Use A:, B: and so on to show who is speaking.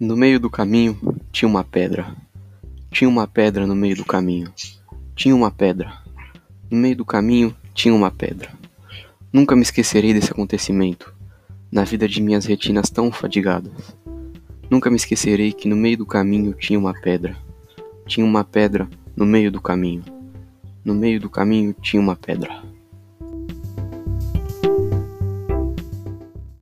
A: No meio do caminho tinha uma pedra. Tinha uma pedra no meio do caminho. Tinha uma pedra. No meio do caminho tinha uma pedra. Nunca me esquecerei desse acontecimento, na vida de minhas retinas tão fadigadas. Nunca me esquecerei que no meio do caminho tinha uma pedra. Tinha uma pedra no meio do caminho. No meio do caminho tinha uma pedra.